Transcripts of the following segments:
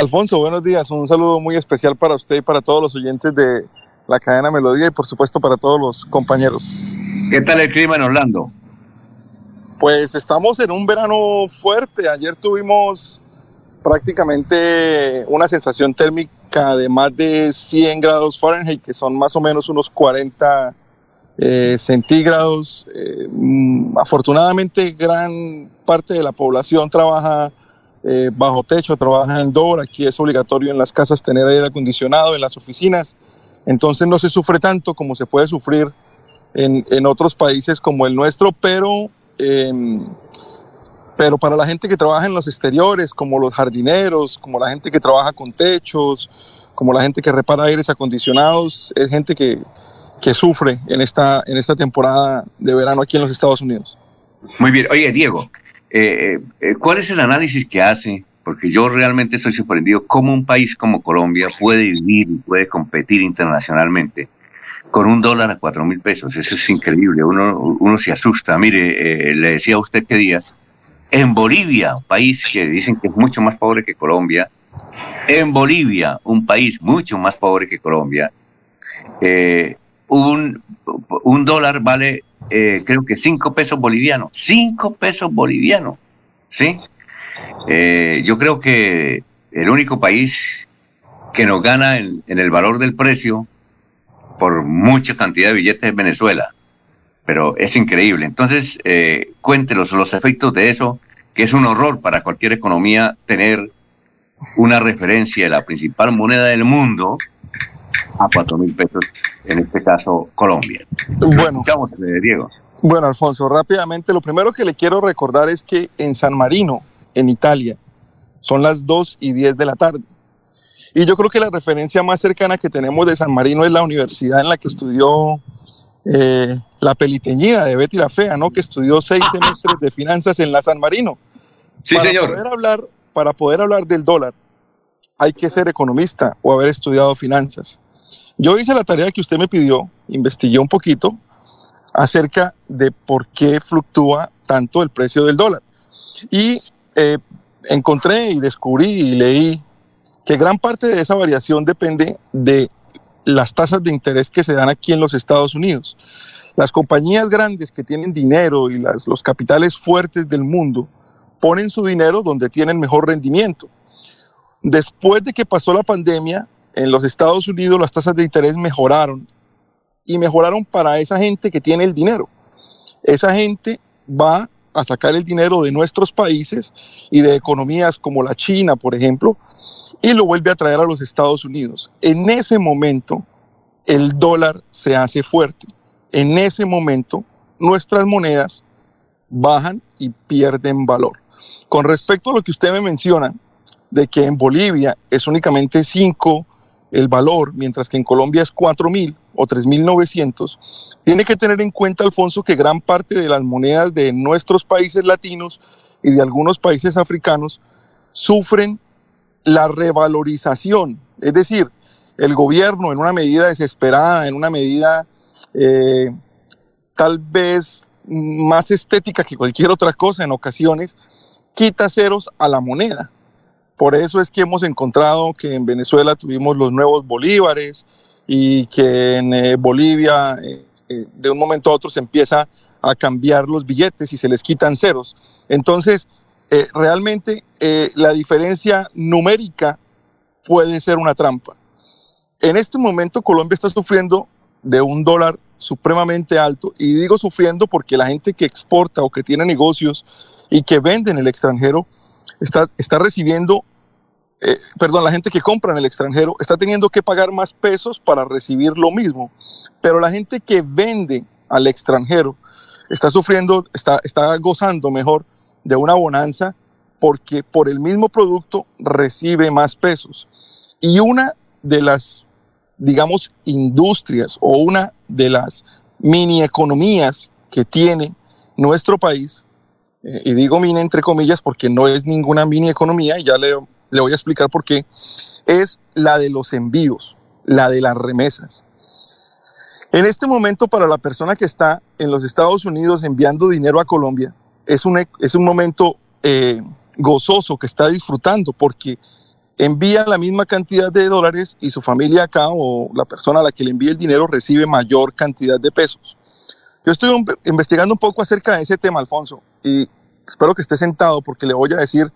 Alfonso, buenos días. Un saludo muy especial para usted y para todos los oyentes de la cadena Melodía y por supuesto para todos los compañeros. ¿Qué tal el clima en Orlando? Pues estamos en un verano fuerte. Ayer tuvimos prácticamente una sensación térmica de más de 100 grados Fahrenheit, que son más o menos unos 40 eh, centígrados. Eh, mm, afortunadamente, gran parte de la población trabaja eh, bajo techo, trabaja en door. Aquí es obligatorio en las casas tener aire acondicionado, en las oficinas. Entonces no se sufre tanto como se puede sufrir en, en otros países como el nuestro, pero, em, pero para la gente que trabaja en los exteriores, como los jardineros, como la gente que trabaja con techos, como la gente que repara aires acondicionados, es gente que, que sufre en esta, en esta temporada de verano aquí en los Estados Unidos. Muy bien. Oye, Diego, eh, eh, ¿cuál es el análisis que hace? Porque yo realmente estoy sorprendido cómo un país como Colombia puede vivir y puede competir internacionalmente con un dólar a cuatro mil pesos. Eso es increíble. Uno, uno se asusta. Mire, eh, le decía a usted que días, en Bolivia, un país que dicen que es mucho más pobre que Colombia, en Bolivia, un país mucho más pobre que Colombia, eh, un, dólar vale eh, creo que cinco pesos bolivianos. Cinco pesos bolivianos. ¿Sí? Eh, yo creo que el único país que nos gana en, el valor del precio por mucha cantidad de billetes es Venezuela. Pero es increíble. Entonces, eh, cuéntenos los efectos de eso, que es un horror para cualquier economía tener una referencia de la principal moneda del mundo a cuatro mil pesos, en este caso Colombia. Bueno, eh, Diego. Bueno, Alfonso, rápidamente, lo primero que le quiero recordar es que en San Marino, en Italia, son las 2 y 10 de la tarde. Y yo creo que la referencia más cercana que tenemos de San Marino es la universidad en la que estudió eh, la peliteñida de Betty la Fea, ¿no? Que estudió seis semestres de finanzas en la San Marino. Sí, para señor. Poder hablar, para poder hablar del dólar, hay que ser economista o haber estudiado finanzas. Yo hice la tarea que usted me pidió, investigué un poquito acerca de por qué fluctúa tanto el precio del dólar. Y eh, encontré y descubrí y leí que gran parte de esa variación depende de las tasas de interés que se dan aquí en los Estados Unidos. Las compañías grandes que tienen dinero y los capitales fuertes del mundo ponen su dinero donde tienen mejor rendimiento. Después de que pasó la pandemia, en los Estados Unidos las tasas de interés mejoraron y mejoraron para esa gente que tiene el dinero. Esa gente va a sacar el dinero de nuestros países y de economías como la China, por ejemplo, y lo vuelve a traer a los Estados Unidos. En ese momento, el dólar se hace fuerte. En ese momento, nuestras monedas bajan y pierden valor. Con respecto a lo que usted me menciona, de que en Bolivia es únicamente 5 el valor, mientras que en Colombia es 4.000 o 3.900, tiene que tener en cuenta, Alfonso, que gran parte de las monedas de nuestros países latinos y de algunos países africanos sufren la revalorización. Es decir, el gobierno en una medida desesperada, en una medida eh, tal vez más estética que cualquier otra cosa en ocasiones, quita ceros a la moneda. Por eso es que hemos encontrado que en Venezuela tuvimos los nuevos bolívares y que en eh, Bolivia eh, eh, de un momento a otro se empieza a cambiar los billetes y se les quitan ceros. Entonces, realmente la diferencia numérica puede ser una trampa. En este momento Colombia está sufriendo de un dólar supremamente alto y digo sufriendo porque la gente que exporta o que tiene negocios y que vende en el extranjero está, está recibiendo eh, perdón, la gente que compra en el extranjero está teniendo que pagar más pesos para recibir lo mismo, pero la gente que vende al extranjero está sufriendo, está, está gozando mejor de una bonanza porque por el mismo producto recibe más pesos. Y una de las, digamos, industrias o una de las mini economías que tiene nuestro país, eh, y digo mini entre comillas porque no es ninguna mini economía, y ya le le voy a explicar por qué, es la de los envíos, la de las remesas. En este momento, para la persona que está en los Estados Unidos enviando dinero a Colombia, es un, es un momento eh, gozoso que está disfrutando porque envía la misma cantidad de dólares y su familia acá o la persona a la que le envía el dinero recibe mayor cantidad de pesos. Yo estoy investigando un poco acerca de ese tema, Alfonso, y espero que esté sentado porque le voy a decir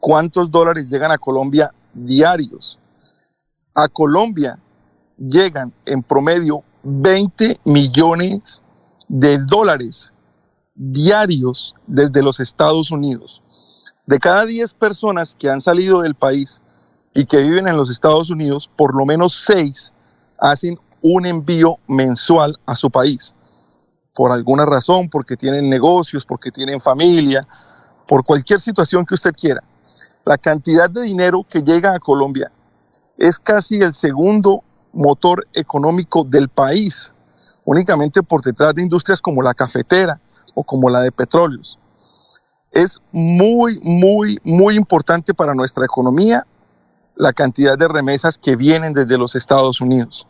cuántos dólares llegan a Colombia diarios. A Colombia llegan en promedio 20 millones de dólares diarios desde los Estados Unidos. De cada 10 personas que han salido del país y que viven en los Estados Unidos, por lo menos 6 hacen un envío mensual a su país. Por alguna razón, porque tienen negocios, porque tienen familia, por cualquier situación que usted quiera. La cantidad de dinero que llega a Colombia es casi el segundo motor económico del país, únicamente por detrás de industrias como la cafetera o como la de petróleos. Es muy, muy, muy importante para nuestra economía la cantidad de remesas que vienen desde los Estados Unidos.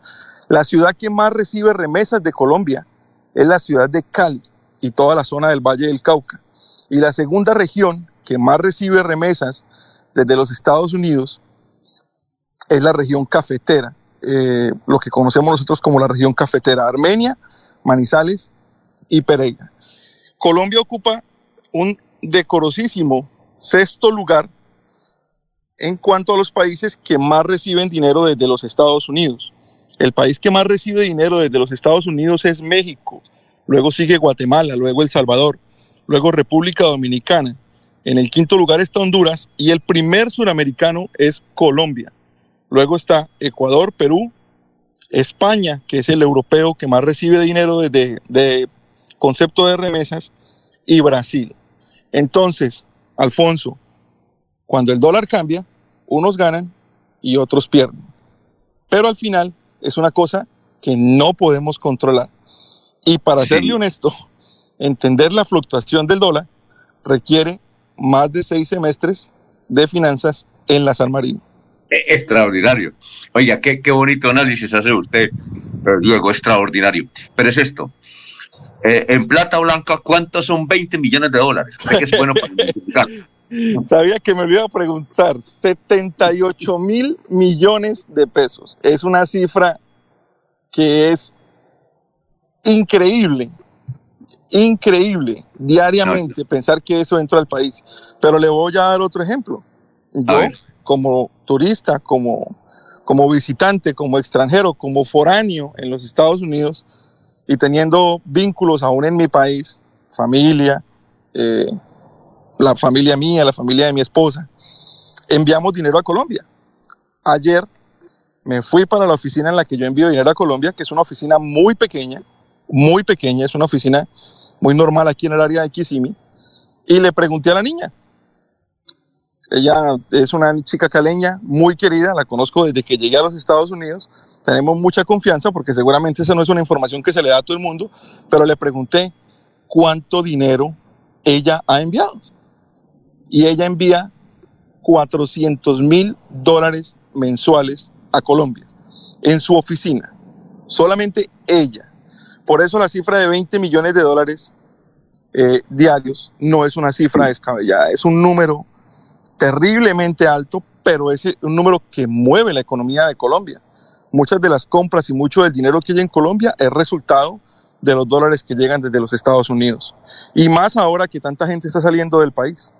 La ciudad que más recibe remesas de Colombia es la ciudad de Cali y toda la zona del Valle del Cauca. Y la segunda región que más recibe remesas desde los Estados Unidos es la región cafetera, eh, lo que conocemos nosotros como la región cafetera, Armenia, Manizales y Pereira. Colombia ocupa un decorosísimo sexto lugar en cuanto a los países que más reciben dinero desde los Estados Unidos. El país que más recibe dinero desde los Estados Unidos es México, luego sigue Guatemala, luego El Salvador, luego República Dominicana. En el quinto lugar está Honduras y el primer suramericano es Colombia. Luego está Ecuador, Perú, España, que es el europeo que más recibe dinero desde de concepto de remesas, y Brasil. Entonces, Alfonso, cuando el dólar cambia, unos ganan y otros pierden. Pero al final es una cosa que no podemos controlar. Y para serle honesto, entender la fluctuación del dólar requiere más de seis semestres de finanzas en la San Marino. E, extraordinario. Oiga, qué, qué bonito análisis hace usted, pero luego extraordinario. Pero es esto. Eh, en plata blanca, ¿cuántos son 20 millones de dólares? que es bueno para Sabía que me lo iba a preguntar. 78 mil millones de pesos. Es una cifra que es increíble, increíble diariamente pensar que eso entra al país. Pero le voy a dar otro ejemplo. Yo, como turista, como, como visitante, como extranjero, como foráneo en los Estados Unidos y teniendo vínculos aún en mi país, familia, eh, la familia mía, la familia de mi esposa, enviamos dinero a Colombia. Ayer me fui para la oficina en la que yo envío dinero a Colombia, que es una oficina muy pequeña, muy pequeña, es una oficina muy normal aquí en el área de Kissimmee, y le pregunté a la niña, ella es una chica caleña muy querida, la conozco desde que llegué a los Estados Unidos. Tenemos mucha confianza porque seguramente esa no es una información que se le da a todo el mundo, pero le pregunté cuánto dinero ella ha enviado. Y ella envía 400 mil dólares mensuales a Colombia en su oficina. Solamente ella. Por eso la cifra de 20 millones de dólares eh, diarios no es una cifra descabellada, es un número terriblemente alto, pero es un número que mueve la economía de Colombia. Muchas de las compras y mucho del dinero que hay en Colombia es resultado de los dólares que llegan desde los Estados Unidos. Y más ahora que tanta gente está saliendo del país.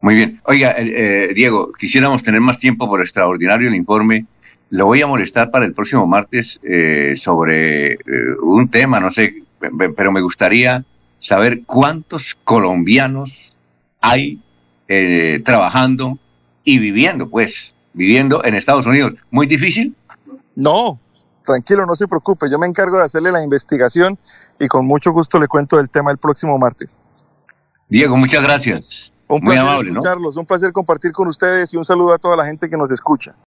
Muy bien. Oiga, eh, eh, Diego, quisiéramos tener más tiempo por extraordinario el informe. Lo voy a molestar para el próximo martes eh, sobre un tema, no sé, pero me gustaría saber cuántos colombianos hay eh, trabajando y viviendo, pues, viviendo en Estados Unidos. ¿Muy difícil? No, tranquilo, no se preocupe. Yo me encargo de hacerle la investigación y con mucho gusto le cuento el tema el próximo martes. Diego, muchas gracias. Un placer, amable, ¿no? Carlos, un placer compartir con ustedes y un saludo a toda la gente que nos escucha.